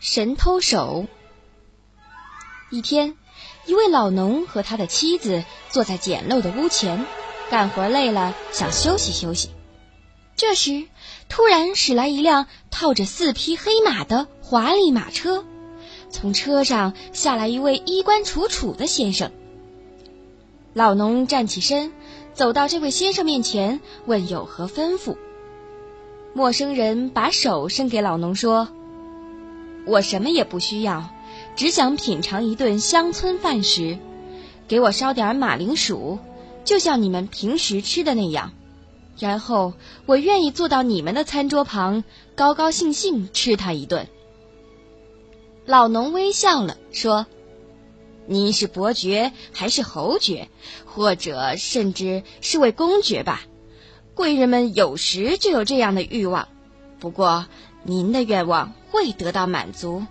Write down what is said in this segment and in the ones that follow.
神偷手。一天，一位老农和他的妻子坐在简陋的屋前，干活累了，想休息休息。这时，突然驶来一辆套着四匹黑马的华丽马车，从车上下来一位衣冠楚楚的先生。老农站起身，走到这位先生面前，问有何吩咐。陌生人把手伸给老农，说：“我什么也不需要，只想品尝一顿乡村饭食，给我烧点马铃薯，就像你们平时吃的那样。然后我愿意坐到你们的餐桌旁，高高兴兴吃它一顿。”老农微笑了，说：“您是伯爵还是侯爵，或者甚至是位公爵吧？”贵人们有时就有这样的欲望，不过您的愿望会得到满足。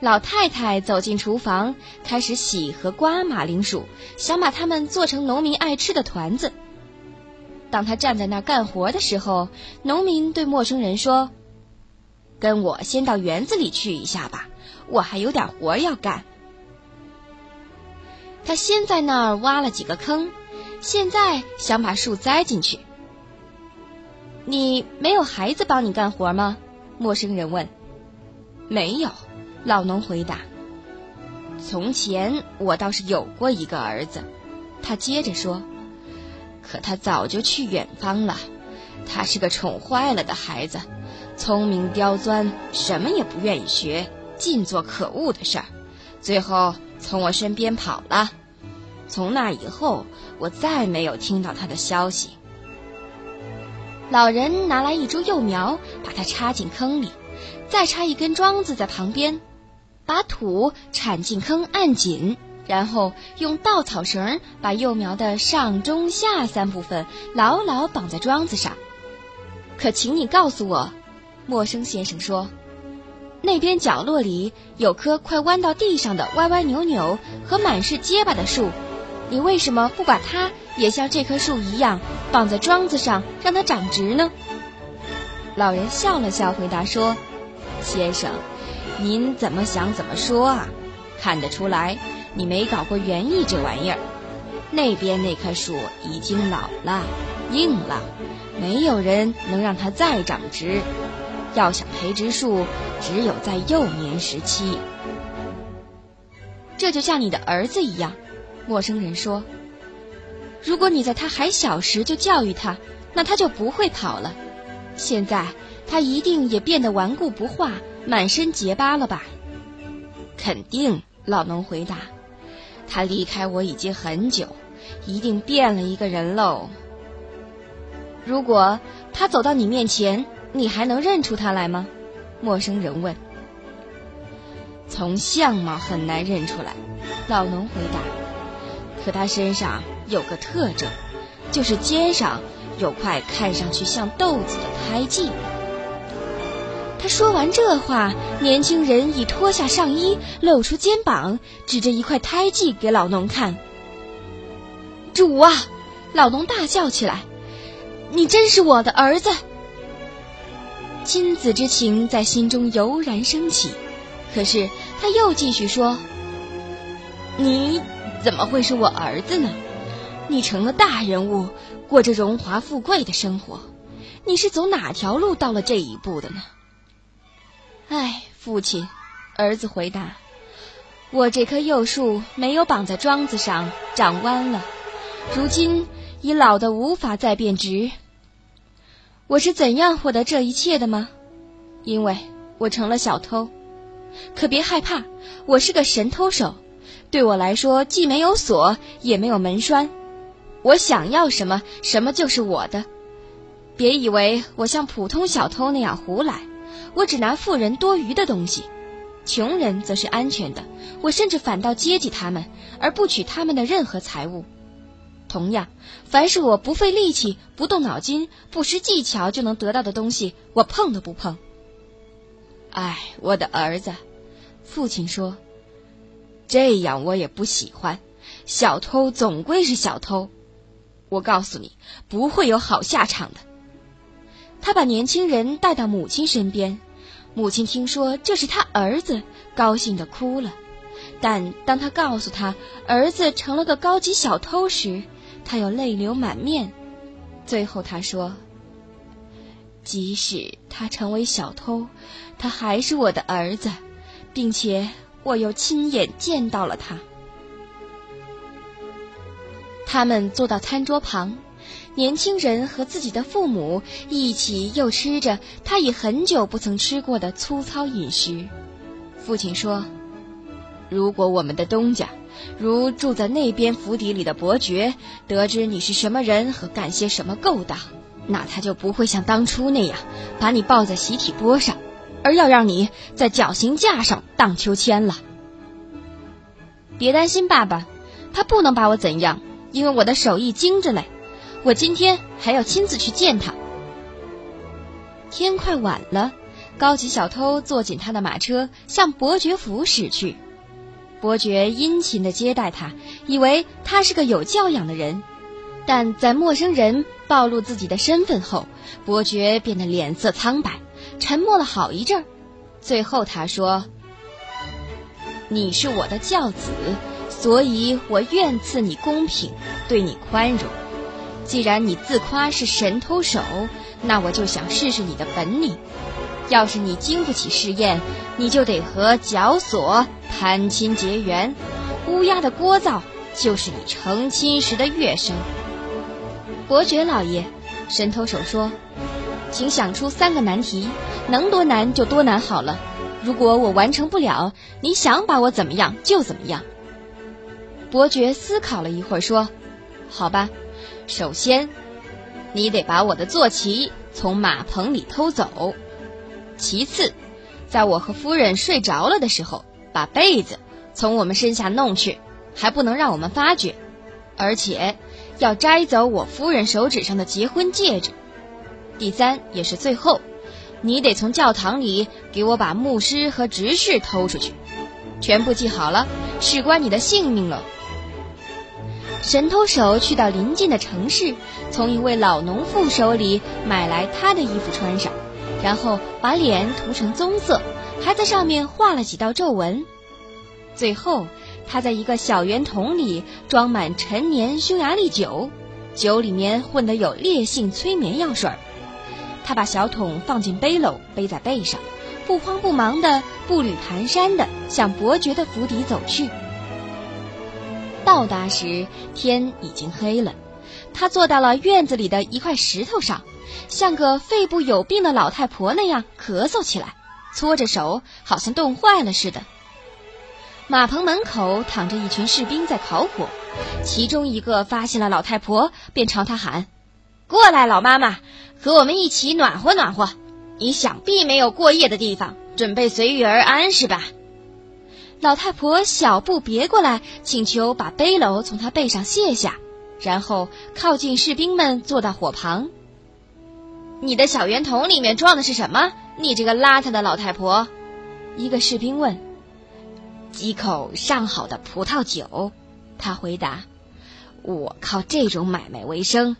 老太太走进厨房，开始洗和刮马铃薯，想把它们做成农民爱吃的团子。当她站在那儿干活的时候，农民对陌生人说：“跟我先到园子里去一下吧，我还有点活要干。”他先在那儿挖了几个坑。现在想把树栽进去。你没有孩子帮你干活吗？陌生人问。没有，老农回答。从前我倒是有过一个儿子，他接着说。可他早就去远方了。他是个宠坏了的孩子，聪明刁钻，什么也不愿意学，尽做可恶的事儿，最后从我身边跑了。从那以后。我再没有听到他的消息。老人拿来一株幼苗，把它插进坑里，再插一根桩子在旁边，把土铲进坑，按紧，然后用稻草绳把幼苗的上中下三部分牢牢绑在桩子上。可请你告诉我，陌生先生说，那边角落里有棵快弯到地上的歪歪扭扭和满是结巴的树。你为什么不把它也像这棵树一样绑在桩子上，让它长直呢？老人笑了笑，回答说：“先生，您怎么想怎么说啊？看得出来，你没搞过园艺这玩意儿。那边那棵树已经老了、硬了，没有人能让它再长直。要想培植树，只有在幼年时期。这就像你的儿子一样。”陌生人说：“如果你在他还小时就教育他，那他就不会跑了。现在他一定也变得顽固不化，满身结疤了吧？”“肯定。”老农回答，“他离开我已经很久，一定变了一个人喽。”“如果他走到你面前，你还能认出他来吗？”陌生人问。“从相貌很难认出来。”老农回答。可他身上有个特征，就是肩上有块看上去像豆子的胎记。他说完这话，年轻人已脱下上衣，露出肩膀，指着一块胎记给老农看。主啊！老农大叫起来：“你真是我的儿子！”亲子之情在心中油然升起。可是他又继续说：“你。”怎么会是我儿子呢？你成了大人物，过着荣华富贵的生活，你是走哪条路到了这一步的呢？哎，父亲，儿子回答：“我这棵幼树没有绑在桩子上，长弯了，如今已老得无法再变直。我是怎样获得这一切的吗？因为我成了小偷。可别害怕，我是个神偷手。”对我来说，既没有锁，也没有门栓。我想要什么，什么就是我的。别以为我像普通小偷那样胡来，我只拿富人多余的东西，穷人则是安全的。我甚至反倒接济他们，而不取他们的任何财物。同样，凡是我不费力气、不动脑筋、不施技巧就能得到的东西，我碰都不碰。哎，我的儿子，父亲说。这样我也不喜欢，小偷总归是小偷。我告诉你，不会有好下场的。他把年轻人带到母亲身边，母亲听说这是他儿子，高兴的哭了。但当他告诉他儿子成了个高级小偷时，他又泪流满面。最后他说：“即使他成为小偷，他还是我的儿子，并且我又亲眼见到了他。”他们坐到餐桌旁。年轻人和自己的父母一起，又吃着他已很久不曾吃过的粗糙饮食。父亲说：“如果我们的东家，如住在那边府邸里的伯爵，得知你是什么人和干些什么勾当，那他就不会像当初那样把你抱在喜体钵上，而要让你在绞刑架上荡秋千了。”别担心，爸爸，他不能把我怎样，因为我的手艺精着嘞。我今天还要亲自去见他。天快晚了，高级小偷坐进他的马车，向伯爵府驶去。伯爵殷勤的接待他，以为他是个有教养的人。但在陌生人暴露自己的身份后，伯爵变得脸色苍白，沉默了好一阵儿。最后他说：“你是我的教子，所以我愿赐你公平，对你宽容。”既然你自夸是神偷手，那我就想试试你的本领。要是你经不起试验，你就得和绞索攀亲结缘。乌鸦的聒噪就是你成亲时的乐声。伯爵老爷，神偷手说：“请想出三个难题，能多难就多难好了。如果我完成不了，你想把我怎么样就怎么样。”伯爵思考了一会儿说：“好吧。”首先，你得把我的坐骑从马棚里偷走；其次，在我和夫人睡着了的时候，把被子从我们身下弄去，还不能让我们发觉；而且，要摘走我夫人手指上的结婚戒指。第三，也是最后，你得从教堂里给我把牧师和执事偷出去。全部记好了，事关你的性命了。神偷手去到邻近的城市，从一位老农妇手里买来他的衣服穿上，然后把脸涂成棕色，还在上面画了几道皱纹。最后，他在一个小圆桶里装满陈年匈牙利酒，酒里面混的有烈性催眠药水。他把小桶放进背篓，背在背上，不慌不忙的步履蹒跚的向伯爵的府邸走去。到达时，天已经黑了。他坐到了院子里的一块石头上，像个肺部有病的老太婆那样咳嗽起来，搓着手，好像冻坏了似的。马棚门口躺着一群士兵在烤火，其中一个发现了老太婆，便朝他喊：“过来，老妈妈，和我们一起暖和暖和。你想必没有过夜的地方，准备随遇而安是吧？”老太婆小步别过来，请求把背篓从她背上卸下，然后靠近士兵们，坐到火旁。你的小圆桶里面装的是什么？你这个邋遢的老太婆！一个士兵问。几口上好的葡萄酒，他回答。我靠这种买卖为生，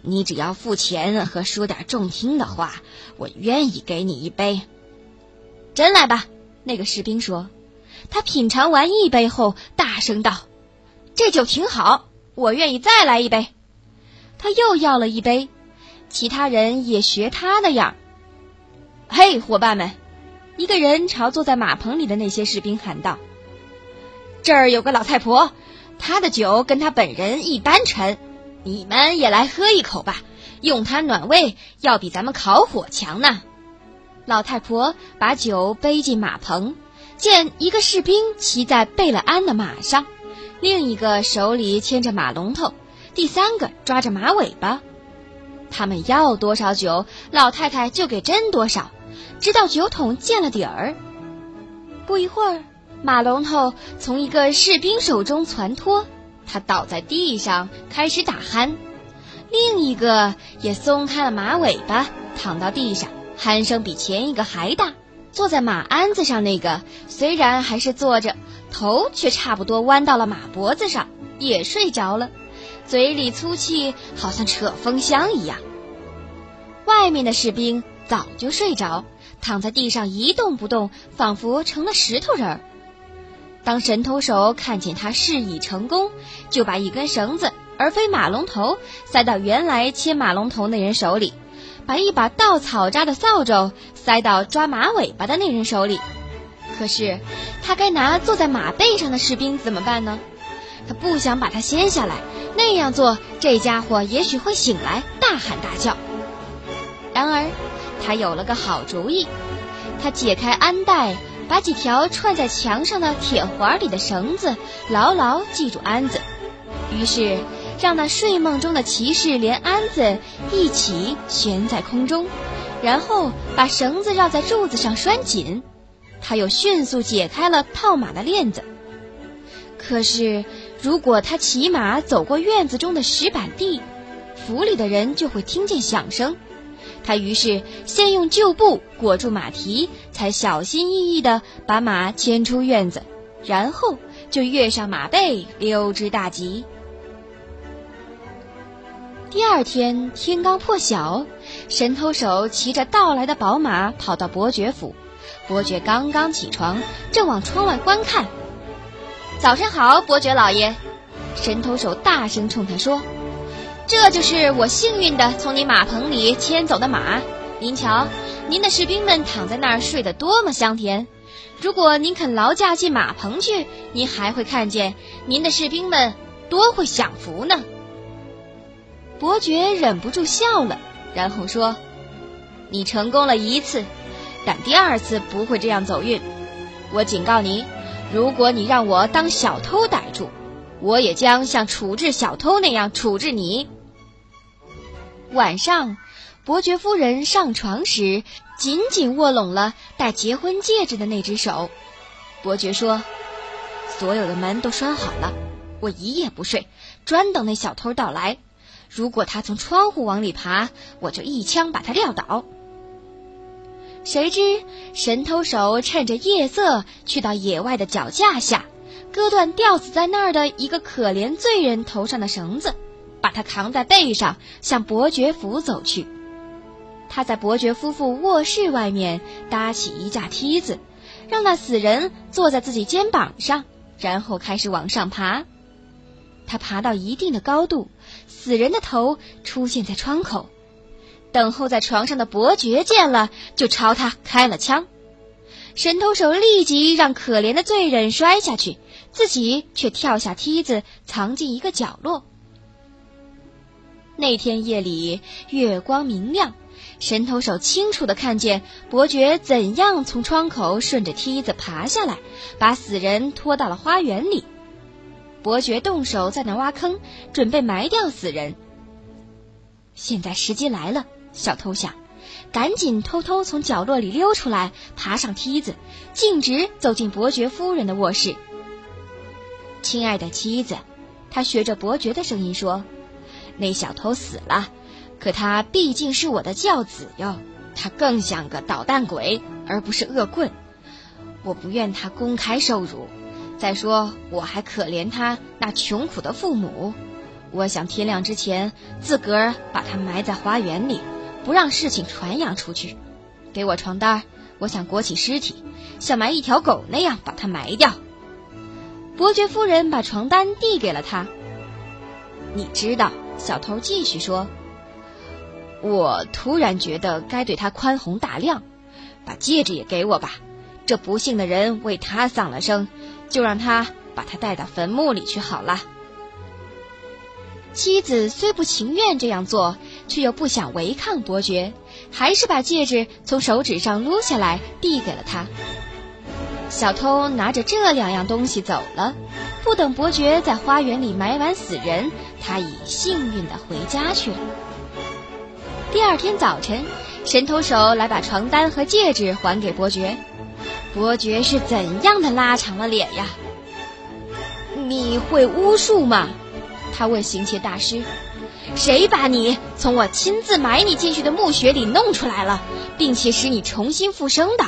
你只要付钱和说点中听的话，我愿意给你一杯。真来吧，那个士兵说。他品尝完一杯后，大声道：“这酒挺好，我愿意再来一杯。”他又要了一杯，其他人也学他那样。嘿，伙伴们！一个人朝坐在马棚里的那些士兵喊道：“这儿有个老太婆，他的酒跟他本人一般沉，你们也来喝一口吧，用它暖胃，要比咱们烤火强呢。”老太婆把酒背进马棚。见一个士兵骑在贝勒安的马上，另一个手里牵着马龙头，第三个抓着马尾巴。他们要多少酒，老太太就给斟多少，直到酒桶见了底儿。不一会儿，马龙头从一个士兵手中攒脱，他倒在地上开始打鼾；另一个也松开了马尾巴，躺到地上，鼾声比前一个还大。坐在马鞍子上那个，虽然还是坐着，头却差不多弯到了马脖子上，也睡着了，嘴里粗气，好像扯风箱一样。外面的士兵早就睡着，躺在地上一动不动，仿佛成了石头人儿。当神偷手看见他事已成功，就把一根绳子，而非马龙头，塞到原来牵马龙头那人手里，把一把稻草扎的扫帚塞到抓马尾巴的那人手里。可是，他该拿坐在马背上的士兵怎么办呢？他不想把他掀下来，那样做，这家伙也许会醒来，大喊大叫。然而，他有了个好主意，他解开鞍带。把几条串在墙上的铁环里的绳子牢牢系住鞍子，于是让那睡梦中的骑士连鞍子一起悬在空中，然后把绳子绕在柱子上拴紧。他又迅速解开了套马的链子。可是，如果他骑马走过院子中的石板地，府里的人就会听见响声。他于是先用旧布裹住马蹄，才小心翼翼地把马牵出院子，然后就跃上马背，溜之大吉。第二天天刚破晓，神偷手骑着盗来的宝马跑到伯爵府。伯爵刚刚起床，正往窗外观看。早上好，伯爵老爷！神偷手大声冲他说。这就是我幸运的从你马棚里牵走的马，您瞧，您的士兵们躺在那儿睡得多么香甜。如果您肯劳驾进马棚去，您还会看见您的士兵们多会享福呢。伯爵忍不住笑了，然后说：“你成功了一次，但第二次不会这样走运。我警告你，如果你让我当小偷逮住，我也将像处置小偷那样处置你。”晚上，伯爵夫人上床时，紧紧握拢了戴结婚戒指的那只手。伯爵说：“所有的门都拴好了，我一夜不睡，专等那小偷到来。如果他从窗户往里爬，我就一枪把他撂倒。”谁知神偷手趁着夜色，去到野外的脚架下，割断吊死在那儿的一个可怜罪人头上的绳子。把他扛在背上，向伯爵府走去。他在伯爵夫妇卧室外面搭起一架梯子，让那死人坐在自己肩膀上，然后开始往上爬。他爬到一定的高度，死人的头出现在窗口。等候在床上的伯爵见了，就朝他开了枪。神偷手立即让可怜的罪人摔下去，自己却跳下梯子，藏进一个角落。那天夜里，月光明亮，神偷手清楚地看见伯爵怎样从窗口顺着梯子爬下来，把死人拖到了花园里。伯爵动手在那挖坑，准备埋掉死人。现在时机来了，小偷想，赶紧偷偷从角落里溜出来，爬上梯子，径直走进伯爵夫人的卧室。亲爱的妻子，他学着伯爵的声音说。那小偷死了，可他毕竟是我的教子哟，他更像个捣蛋鬼，而不是恶棍。我不愿他公开受辱。再说，我还可怜他那穷苦的父母。我想天亮之前自个儿把他埋在花园里，不让事情传扬出去。给我床单，我想裹起尸体，像埋一条狗那样把它埋掉。伯爵夫人把床单递给了他。你知道。小偷继续说：“我突然觉得该对他宽宏大量，把戒指也给我吧。这不幸的人为他丧了生，就让他把他带到坟墓里去好了。”妻子虽不情愿这样做，却又不想违抗伯爵，还是把戒指从手指上撸下来递给了他。小偷拿着这两样东西走了。不等伯爵在花园里埋完死人，他已幸运的回家去了。第二天早晨，神偷手来把床单和戒指还给伯爵。伯爵是怎样的拉长了脸呀？你会巫术吗？他问行窃大师。谁把你从我亲自埋你进去的墓穴里弄出来了，并且使你重新复生的？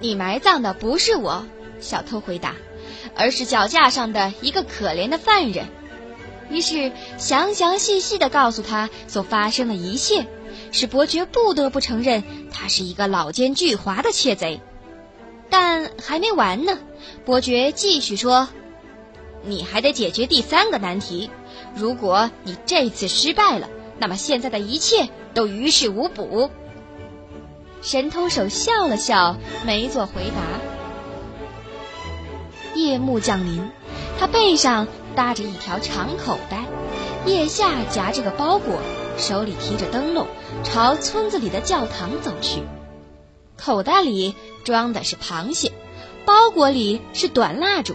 你埋葬的不是我，小偷回答。而是脚架上的一个可怜的犯人，于是详详细细地告诉他所发生的一切，使伯爵不得不承认他是一个老奸巨猾的窃贼。但还没完呢，伯爵继续说：“你还得解决第三个难题。如果你这次失败了，那么现在的一切都于事无补。”神偷手笑了笑，没做回答。夜幕降临，他背上搭着一条长口袋，腋下夹着个包裹，手里提着灯笼，朝村子里的教堂走去。口袋里装的是螃蟹，包裹里是短蜡烛。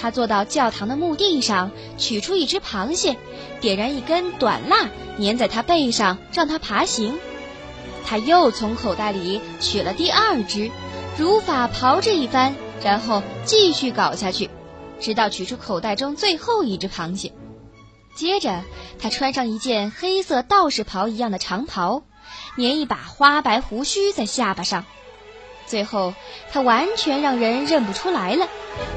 他坐到教堂的墓地上，取出一只螃蟹，点燃一根短蜡，粘在他背上，让他爬行。他又从口袋里取了第二只，如法炮制一番。然后继续搞下去，直到取出口袋中最后一只螃蟹。接着，他穿上一件黑色道士袍一样的长袍，粘一把花白胡须在下巴上。最后，他完全让人认不出来了，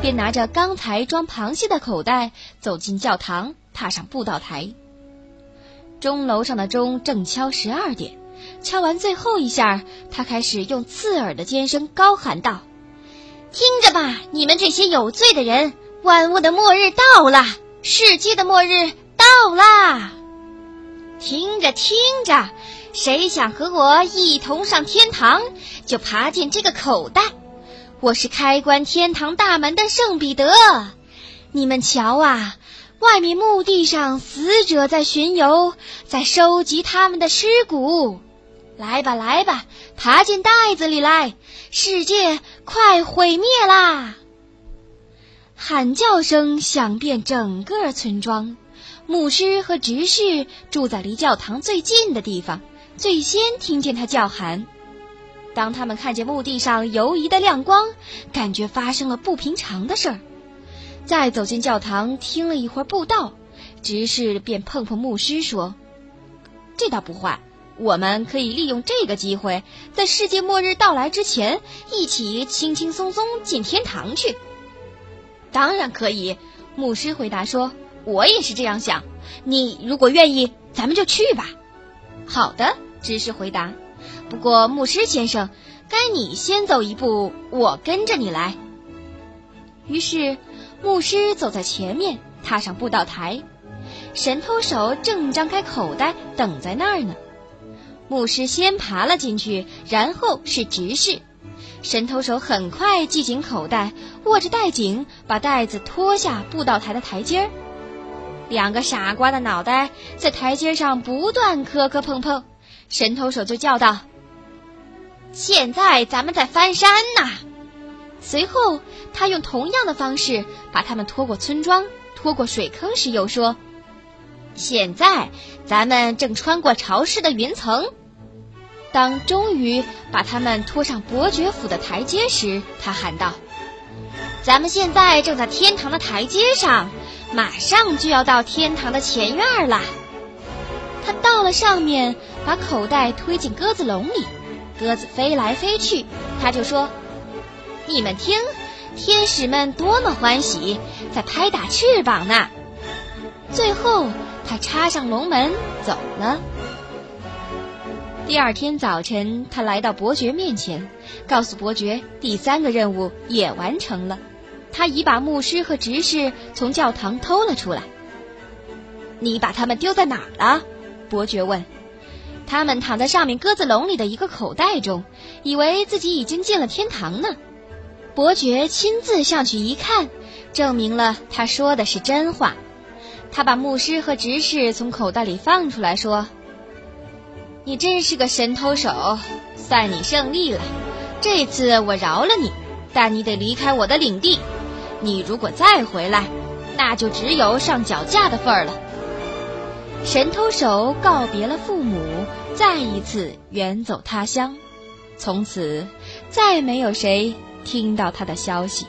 便拿着刚才装螃蟹的口袋走进教堂，踏上布道台。钟楼上的钟正敲十二点，敲完最后一下，他开始用刺耳的尖声高喊道。听着吧，你们这些有罪的人！万物的末日到了，世界的末日到啦！听着听着，谁想和我一同上天堂，就爬进这个口袋。我是开关天堂大门的圣彼得。你们瞧啊，外面墓地上死者在巡游，在收集他们的尸骨。来吧，来吧，爬进袋子里来！世界快毁灭啦！喊叫声响遍整个村庄，牧师和执事住在离教堂最近的地方，最先听见他叫喊。当他们看见墓地上游移的亮光，感觉发生了不平常的事儿。再走进教堂，听了一会儿布道，执事便碰碰牧师说：“这倒不坏。”我们可以利用这个机会，在世界末日到来之前，一起轻轻松松进天堂去。当然可以，牧师回答说：“我也是这样想。你如果愿意，咱们就去吧。”好的，执事回答。不过，牧师先生，该你先走一步，我跟着你来。于是，牧师走在前面，踏上布道台。神偷手正张开口袋，等在那儿呢。牧师先爬了进去，然后是执事。神偷手很快系紧口袋，握着带颈，把袋子拖下布道台的台阶儿。两个傻瓜的脑袋在台阶上不断磕磕碰碰，神偷手就叫道：“现在咱们在翻山呐！”随后，他用同样的方式把他们拖过村庄，拖过水坑时，又说：“现在咱们正穿过潮湿的云层。”当终于把他们拖上伯爵府的台阶时，他喊道：“咱们现在正在天堂的台阶上，马上就要到天堂的前院了。”他到了上面，把口袋推进鸽子笼里，鸽子飞来飞去。他就说：“你们听，天使们多么欢喜，在拍打翅膀呢！”最后，他插上龙门走了。第二天早晨，他来到伯爵面前，告诉伯爵第三个任务也完成了。他已把牧师和执事从教堂偷了出来。你把他们丢在哪儿了？伯爵问。他们躺在上面鸽子笼里的一个口袋中，以为自己已经进了天堂呢。伯爵亲自上去一看，证明了他说的是真话。他把牧师和执事从口袋里放出来说。你真是个神偷手，算你胜利了。这次我饶了你，但你得离开我的领地。你如果再回来，那就只有上绞架的份儿了。神偷手告别了父母，再一次远走他乡。从此，再没有谁听到他的消息。